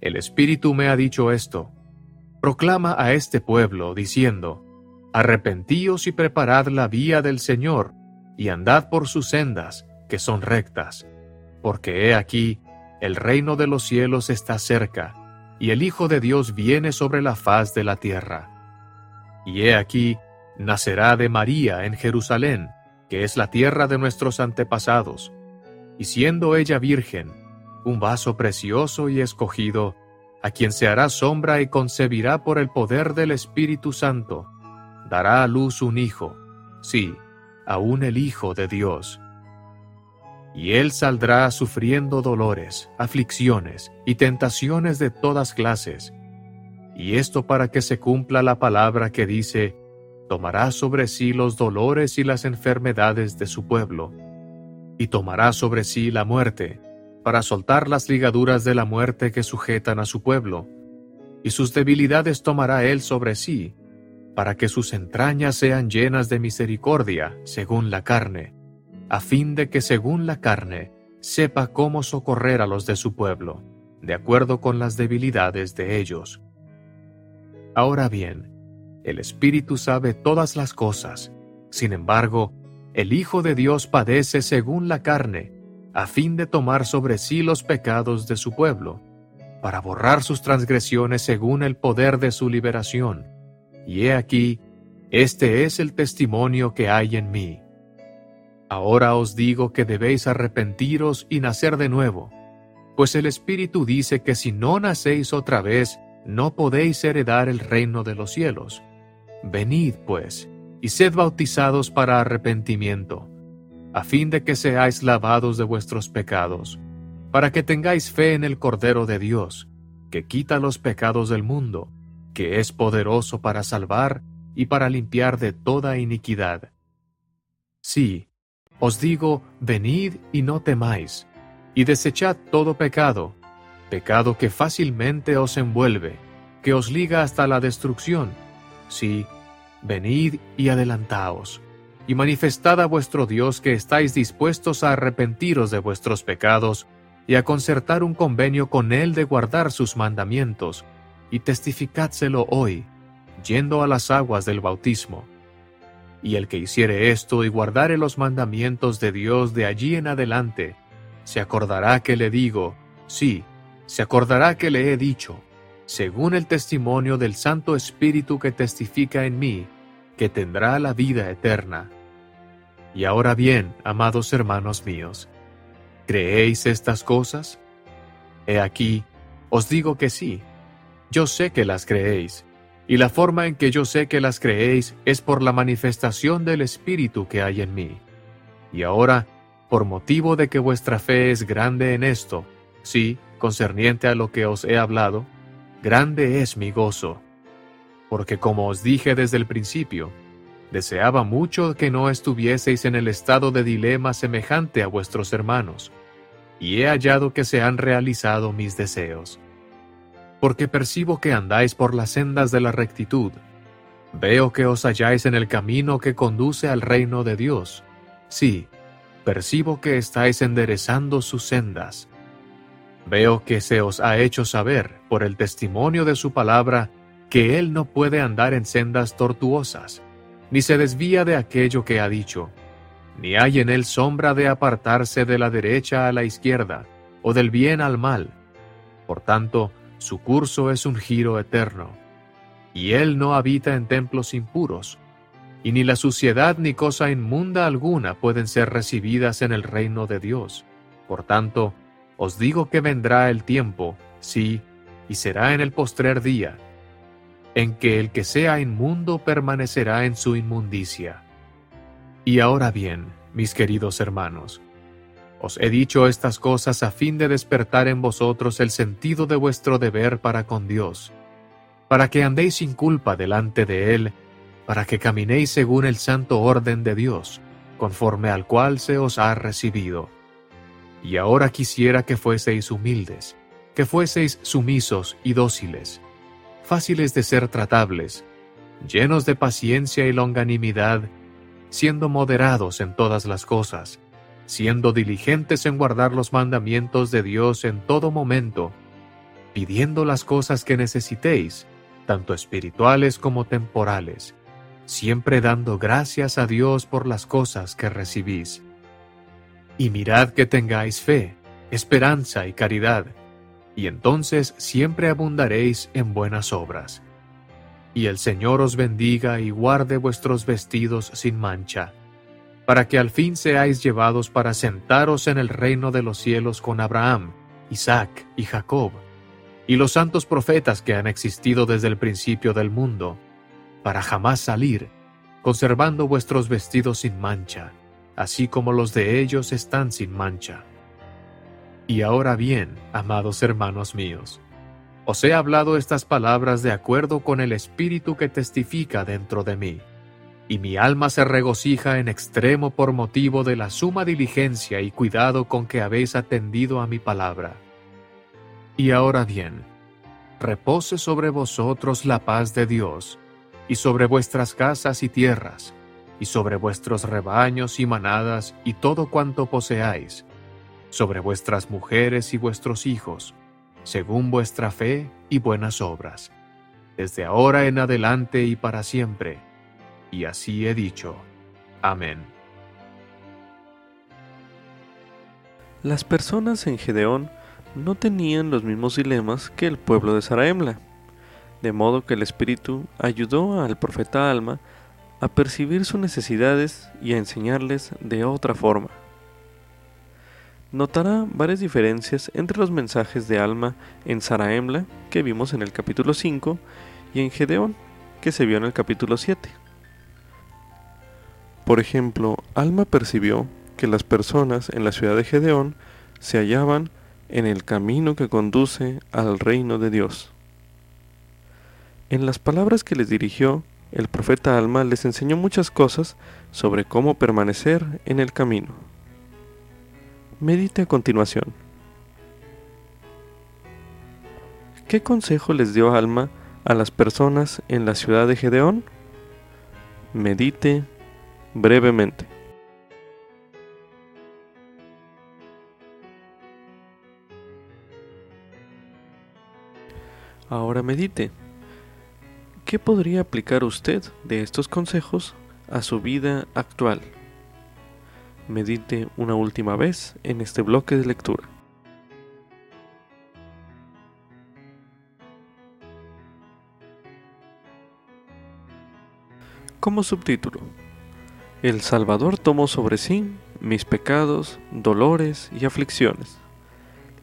el Espíritu me ha dicho esto, proclama a este pueblo, diciendo, Arrepentíos y preparad la vía del Señor, y andad por sus sendas, que son rectas. Porque he aquí, el reino de los cielos está cerca, y el Hijo de Dios viene sobre la faz de la tierra. Y he aquí, nacerá de María en Jerusalén, que es la tierra de nuestros antepasados, y siendo ella virgen, un vaso precioso y escogido, a quien se hará sombra y concebirá por el poder del Espíritu Santo, dará a luz un hijo, sí, aún el Hijo de Dios. Y él saldrá sufriendo dolores, aflicciones y tentaciones de todas clases. Y esto para que se cumpla la palabra que dice, tomará sobre sí los dolores y las enfermedades de su pueblo, y tomará sobre sí la muerte, para soltar las ligaduras de la muerte que sujetan a su pueblo, y sus debilidades tomará él sobre sí, para que sus entrañas sean llenas de misericordia, según la carne, a fin de que según la carne sepa cómo socorrer a los de su pueblo, de acuerdo con las debilidades de ellos. Ahora bien, el Espíritu sabe todas las cosas, sin embargo, el Hijo de Dios padece según la carne, a fin de tomar sobre sí los pecados de su pueblo, para borrar sus transgresiones según el poder de su liberación. Y he aquí, este es el testimonio que hay en mí. Ahora os digo que debéis arrepentiros y nacer de nuevo, pues el Espíritu dice que si no nacéis otra vez, no podéis heredar el reino de los cielos. Venid, pues, y sed bautizados para arrepentimiento a fin de que seáis lavados de vuestros pecados, para que tengáis fe en el Cordero de Dios, que quita los pecados del mundo, que es poderoso para salvar y para limpiar de toda iniquidad. Sí, os digo, venid y no temáis, y desechad todo pecado, pecado que fácilmente os envuelve, que os liga hasta la destrucción. Sí, venid y adelantaos y manifestad a vuestro Dios que estáis dispuestos a arrepentiros de vuestros pecados y a concertar un convenio con Él de guardar sus mandamientos, y testificádselo hoy, yendo a las aguas del bautismo. Y el que hiciere esto y guardare los mandamientos de Dios de allí en adelante, se acordará que le digo, sí, se acordará que le he dicho, según el testimonio del Santo Espíritu que testifica en mí, que tendrá la vida eterna. Y ahora bien, amados hermanos míos, ¿creéis estas cosas? He aquí, os digo que sí. Yo sé que las creéis, y la forma en que yo sé que las creéis es por la manifestación del Espíritu que hay en mí. Y ahora, por motivo de que vuestra fe es grande en esto, sí, concerniente a lo que os he hablado, grande es mi gozo. Porque como os dije desde el principio, Deseaba mucho que no estuvieseis en el estado de dilema semejante a vuestros hermanos, y he hallado que se han realizado mis deseos. Porque percibo que andáis por las sendas de la rectitud. Veo que os halláis en el camino que conduce al reino de Dios. Sí, percibo que estáis enderezando sus sendas. Veo que se os ha hecho saber, por el testimonio de su palabra, que él no puede andar en sendas tortuosas, ni se desvía de aquello que ha dicho, ni hay en él sombra de apartarse de la derecha a la izquierda, o del bien al mal. Por tanto, su curso es un giro eterno. Y él no habita en templos impuros, y ni la suciedad ni cosa inmunda alguna pueden ser recibidas en el reino de Dios. Por tanto, os digo que vendrá el tiempo, sí, y será en el postrer día, en que el que sea inmundo permanecerá en su inmundicia. Y ahora bien, mis queridos hermanos, os he dicho estas cosas a fin de despertar en vosotros el sentido de vuestro deber para con Dios, para que andéis sin culpa delante de Él, para que caminéis según el santo orden de Dios, conforme al cual se os ha recibido. Y ahora quisiera que fueseis humildes, que fueseis sumisos y dóciles, fáciles de ser tratables, llenos de paciencia y longanimidad, siendo moderados en todas las cosas, siendo diligentes en guardar los mandamientos de Dios en todo momento, pidiendo las cosas que necesitéis, tanto espirituales como temporales, siempre dando gracias a Dios por las cosas que recibís. Y mirad que tengáis fe, esperanza y caridad, y entonces siempre abundaréis en buenas obras. Y el Señor os bendiga y guarde vuestros vestidos sin mancha, para que al fin seáis llevados para sentaros en el reino de los cielos con Abraham, Isaac y Jacob, y los santos profetas que han existido desde el principio del mundo, para jamás salir, conservando vuestros vestidos sin mancha, así como los de ellos están sin mancha. Y ahora bien, amados hermanos míos, os he hablado estas palabras de acuerdo con el Espíritu que testifica dentro de mí, y mi alma se regocija en extremo por motivo de la suma diligencia y cuidado con que habéis atendido a mi palabra. Y ahora bien, repose sobre vosotros la paz de Dios, y sobre vuestras casas y tierras, y sobre vuestros rebaños y manadas y todo cuanto poseáis, sobre vuestras mujeres y vuestros hijos, según vuestra fe y buenas obras, desde ahora en adelante y para siempre. Y así he dicho. Amén. Las personas en Gedeón no tenían los mismos dilemas que el pueblo de Saraemla, de modo que el Espíritu ayudó al profeta Alma a percibir sus necesidades y a enseñarles de otra forma notará varias diferencias entre los mensajes de Alma en Saraemla, que vimos en el capítulo 5, y en Gedeón, que se vio en el capítulo 7. Por ejemplo, Alma percibió que las personas en la ciudad de Gedeón se hallaban en el camino que conduce al reino de Dios. En las palabras que les dirigió, el profeta Alma les enseñó muchas cosas sobre cómo permanecer en el camino. Medite a continuación. ¿Qué consejo les dio Alma a las personas en la ciudad de Gedeón? Medite brevemente. Ahora medite. ¿Qué podría aplicar usted de estos consejos a su vida actual? Medite una última vez en este bloque de lectura. Como subtítulo, El Salvador tomó sobre sí mis pecados, dolores y aflicciones.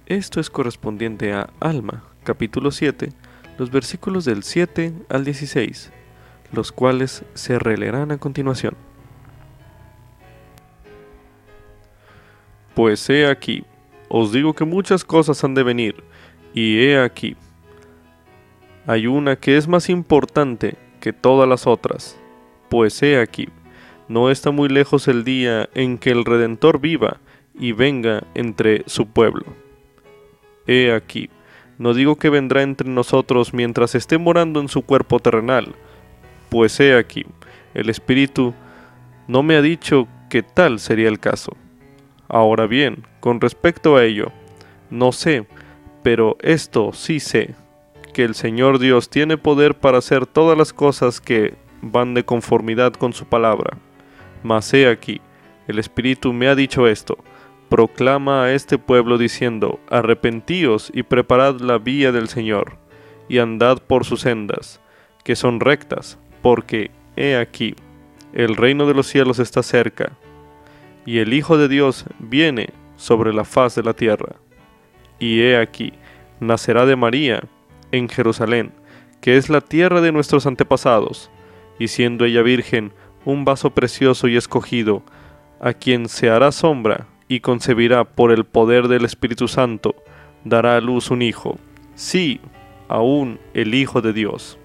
Esto es correspondiente a Alma, capítulo 7, los versículos del 7 al 16, los cuales se releerán a continuación. Pues he aquí, os digo que muchas cosas han de venir, y he aquí. Hay una que es más importante que todas las otras, pues he aquí, no está muy lejos el día en que el Redentor viva, y venga entre su pueblo. He aquí, no digo que vendrá entre nosotros mientras esté morando en su cuerpo terrenal, pues he aquí, el Espíritu no me ha dicho que tal sería el caso. Ahora bien, con respecto a ello, no sé, pero esto sí sé, que el Señor Dios tiene poder para hacer todas las cosas que van de conformidad con su palabra. Mas he aquí, el Espíritu me ha dicho esto, proclama a este pueblo diciendo, arrepentíos y preparad la vía del Señor, y andad por sus sendas, que son rectas, porque, he aquí, el reino de los cielos está cerca, y el Hijo de Dios viene sobre la faz de la tierra. Y he aquí, nacerá de María en Jerusalén, que es la tierra de nuestros antepasados, y siendo ella virgen, un vaso precioso y escogido, a quien se hará sombra y concebirá por el poder del Espíritu Santo, dará a luz un hijo, sí, aún el Hijo de Dios.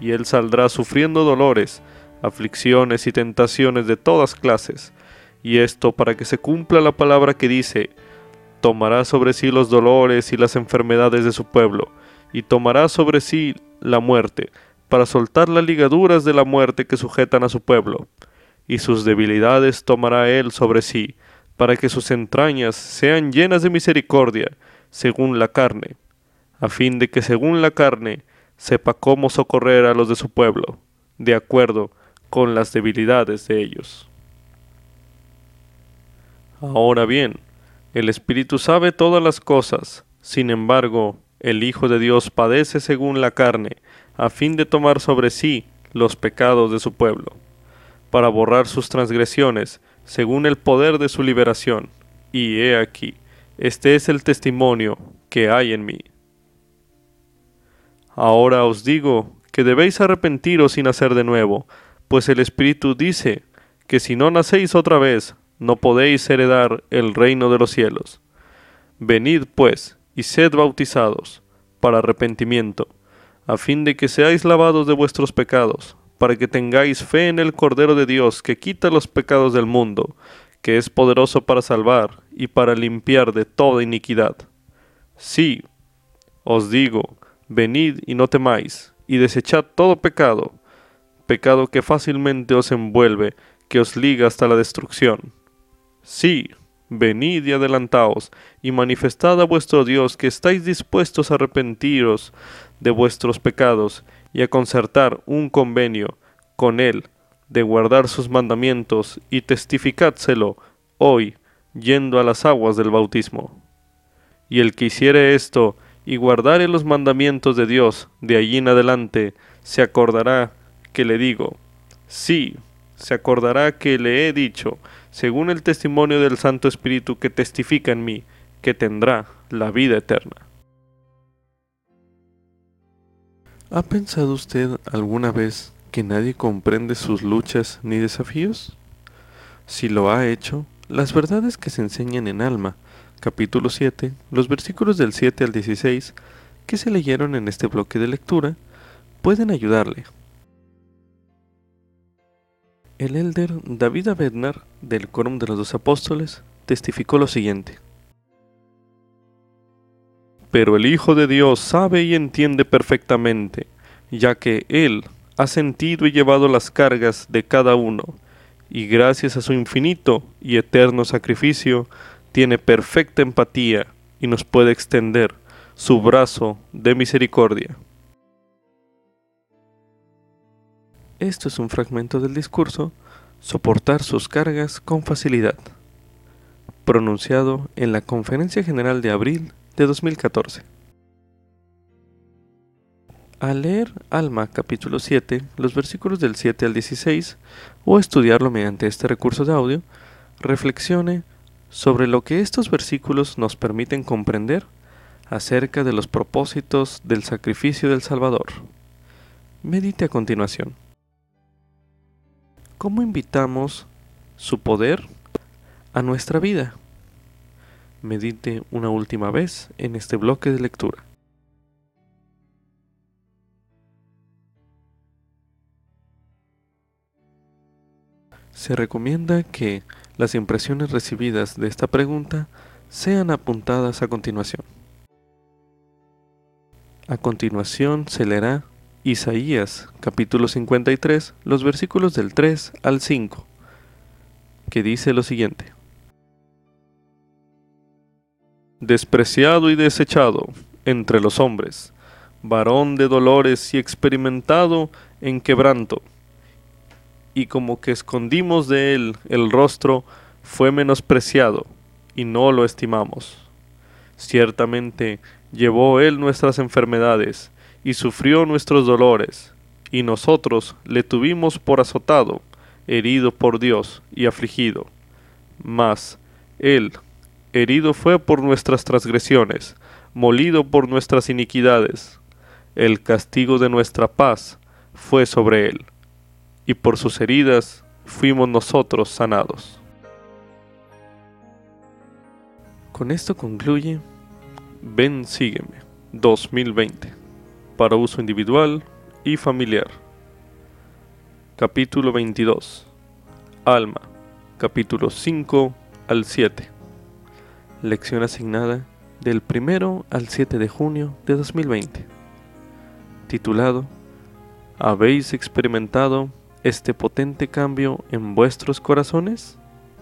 Y él saldrá sufriendo dolores, aflicciones y tentaciones de todas clases, y esto para que se cumpla la palabra que dice, tomará sobre sí los dolores y las enfermedades de su pueblo, y tomará sobre sí la muerte, para soltar las ligaduras de la muerte que sujetan a su pueblo, y sus debilidades tomará él sobre sí, para que sus entrañas sean llenas de misericordia, según la carne, a fin de que según la carne sepa cómo socorrer a los de su pueblo, de acuerdo con las debilidades de ellos. Ahora bien, el Espíritu sabe todas las cosas, sin embargo, el Hijo de Dios padece según la carne, a fin de tomar sobre sí los pecados de su pueblo, para borrar sus transgresiones, según el poder de su liberación. Y he aquí, este es el testimonio que hay en mí. Ahora os digo que debéis arrepentiros y nacer de nuevo, pues el Espíritu dice que si no nacéis otra vez, no podéis heredar el reino de los cielos. Venid, pues, y sed bautizados, para arrepentimiento, a fin de que seáis lavados de vuestros pecados, para que tengáis fe en el Cordero de Dios que quita los pecados del mundo, que es poderoso para salvar y para limpiar de toda iniquidad. Sí, os digo, venid y no temáis, y desechad todo pecado, pecado que fácilmente os envuelve, que os liga hasta la destrucción. Sí, venid y adelantaos, y manifestad a vuestro Dios que estáis dispuestos a arrepentiros de vuestros pecados, y a concertar un convenio con Él de guardar sus mandamientos, y testificádselo hoy, yendo a las aguas del bautismo. Y el que hiciere esto, y guardare los mandamientos de Dios, de allí en adelante, se acordará que le digo, sí, se acordará que le he dicho, según el testimonio del Santo Espíritu que testifica en mí, que tendrá la vida eterna. ¿Ha pensado usted alguna vez que nadie comprende sus luchas ni desafíos? Si lo ha hecho, las verdades que se enseñan en Alma, capítulo 7, los versículos del 7 al 16, que se leyeron en este bloque de lectura, pueden ayudarle el elder David Abednar, del Quórum de los Dos Apóstoles, testificó lo siguiente. Pero el Hijo de Dios sabe y entiende perfectamente, ya que Él ha sentido y llevado las cargas de cada uno, y gracias a su infinito y eterno sacrificio, tiene perfecta empatía y nos puede extender su brazo de misericordia. Esto es un fragmento del discurso Soportar sus cargas con facilidad, pronunciado en la Conferencia General de abril de 2014. Al leer Alma capítulo 7, los versículos del 7 al 16, o estudiarlo mediante este recurso de audio, reflexione sobre lo que estos versículos nos permiten comprender acerca de los propósitos del sacrificio del Salvador. Medite a continuación. ¿Cómo invitamos su poder a nuestra vida? Medite una última vez en este bloque de lectura. Se recomienda que las impresiones recibidas de esta pregunta sean apuntadas a continuación. A continuación se leerá Isaías capítulo 53, los versículos del 3 al 5, que dice lo siguiente. Despreciado y desechado entre los hombres, varón de dolores y experimentado en quebranto, y como que escondimos de él el rostro, fue menospreciado, y no lo estimamos. Ciertamente llevó él nuestras enfermedades, y sufrió nuestros dolores, y nosotros le tuvimos por azotado, herido por Dios y afligido. Mas él, herido fue por nuestras transgresiones, molido por nuestras iniquidades. El castigo de nuestra paz fue sobre él y por sus heridas fuimos nosotros sanados. Con esto concluye Ven Sígueme 2020 para uso individual y familiar. Capítulo 22 Alma capítulo 5 al 7 Lección asignada del 1 al 7 de junio de 2020 titulado ¿Habéis experimentado este potente cambio en vuestros corazones?